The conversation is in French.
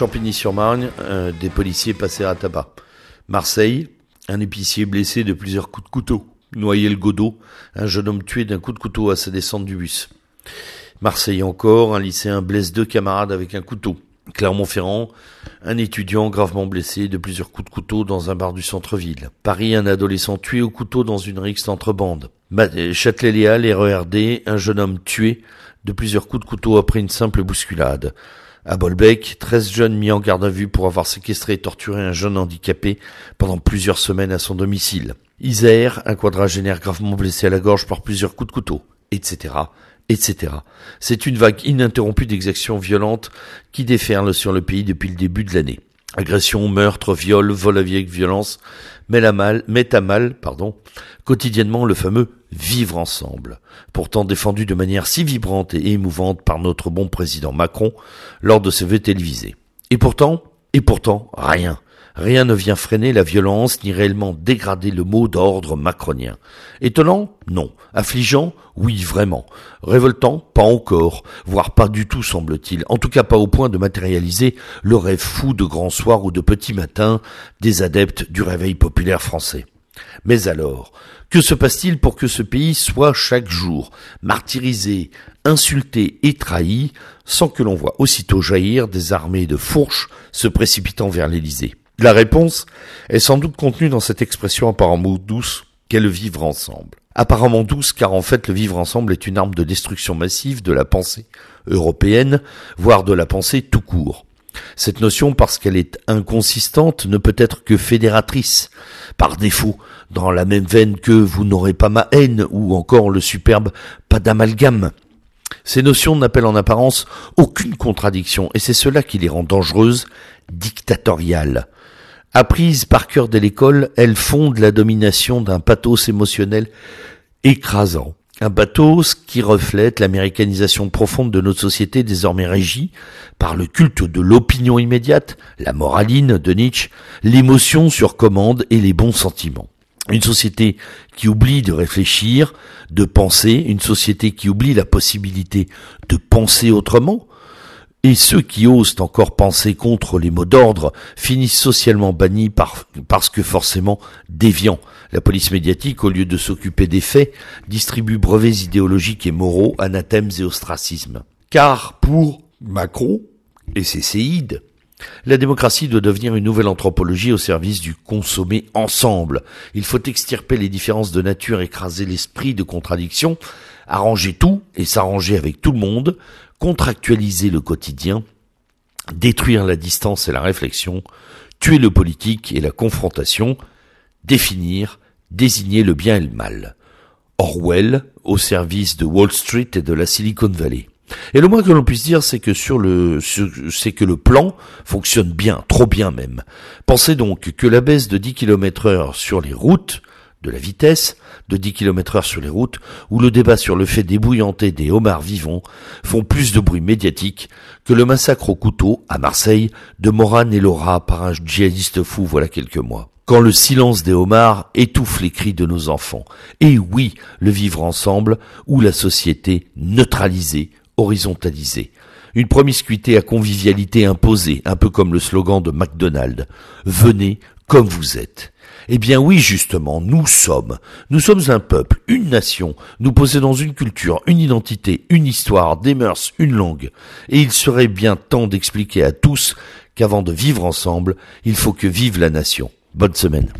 Champigny-sur-Marne, euh, des policiers passés à tabac. Marseille, un épicier blessé de plusieurs coups de couteau. Noyel-Godot, un jeune homme tué d'un coup de couteau à sa descente du bus. Marseille encore, un lycéen blesse deux camarades avec un couteau. Clermont-Ferrand, un étudiant gravement blessé de plusieurs coups de couteau dans un bar du centre-ville. Paris, un adolescent tué au couteau dans une rixe entre bandes. Châtelet-Léal, RERD, un jeune homme tué de plusieurs coups de couteau après une simple bousculade. À Bolbec, 13 jeunes mis en garde à vue pour avoir séquestré et torturé un jeune handicapé pendant plusieurs semaines à son domicile. Isère, un quadragénaire gravement blessé à la gorge par plusieurs coups de couteau, etc., etc. C'est une vague ininterrompue d'exactions violentes qui déferle sur le pays depuis le début de l'année. Agression, meurtre, viol, vol à vieille violence met à mal, met à mal, pardon, quotidiennement le fameux vivre ensemble, pourtant défendu de manière si vibrante et émouvante par notre bon président Macron lors de ses vœux télévisés. Et pourtant, et pourtant, rien. Rien ne vient freiner la violence ni réellement dégrader le mot d'ordre macronien. Étonnant? Non. Affligeant? Oui, vraiment. Révoltant? Pas encore, voire pas du tout semble-t-il, en tout cas pas au point de matérialiser le rêve fou de grand soir ou de petit matin des adeptes du réveil populaire français. Mais alors, que se passe-t-il pour que ce pays soit chaque jour martyrisé, insulté et trahi, sans que l'on voit aussitôt jaillir des armées de fourches se précipitant vers l'Élysée? La réponse est sans doute contenue dans cette expression apparemment douce qu'est le vivre ensemble. Apparemment douce car en fait le vivre ensemble est une arme de destruction massive de la pensée européenne, voire de la pensée tout court. Cette notion, parce qu'elle est inconsistante, ne peut être que fédératrice, par défaut, dans la même veine que vous n'aurez pas ma haine, ou encore le superbe pas d'amalgame. Ces notions n'appellent en apparence aucune contradiction, et c'est cela qui les rend dangereuses, dictatoriales. Apprises par cœur de l'école, elles fondent la domination d'un pathos émotionnel écrasant. Un bateau qui reflète l'américanisation profonde de notre société désormais régie par le culte de l'opinion immédiate, la moraline de Nietzsche, l'émotion sur commande et les bons sentiments. Une société qui oublie de réfléchir, de penser, une société qui oublie la possibilité de penser autrement, et ceux qui osent encore penser contre les mots d'ordre finissent socialement bannis par, parce que forcément déviants. La police médiatique, au lieu de s'occuper des faits, distribue brevets idéologiques et moraux, anathèmes et ostracismes. Car pour Macron et ses séides, la démocratie doit devenir une nouvelle anthropologie au service du consommer ensemble. Il faut extirper les différences de nature, écraser l'esprit de contradiction, arranger tout et s'arranger avec tout le monde, contractualiser le quotidien, détruire la distance et la réflexion, tuer le politique et la confrontation, définir, désigner le bien et le mal. Orwell au service de Wall Street et de la Silicon Valley. Et le moins que l'on puisse dire, c'est que sur le, c'est que le plan fonctionne bien, trop bien même. Pensez donc que la baisse de 10 km heure sur les routes de la vitesse de 10 km heure sur les routes, ou le débat sur le fait d'ébouillanter des homards vivants font plus de bruit médiatique que le massacre au couteau à Marseille de Morane et Laura par un djihadiste fou voilà quelques mois. Quand le silence des homards étouffe les cris de nos enfants. Et oui, le vivre ensemble ou la société neutralisée, horizontalisée. Une promiscuité à convivialité imposée, un peu comme le slogan de McDonald's. Venez comme vous êtes. Eh bien oui, justement, nous sommes. Nous sommes un peuple, une nation. Nous possédons une culture, une identité, une histoire, des mœurs, une langue. Et il serait bien temps d'expliquer à tous qu'avant de vivre ensemble, il faut que vive la nation. Bonne semaine.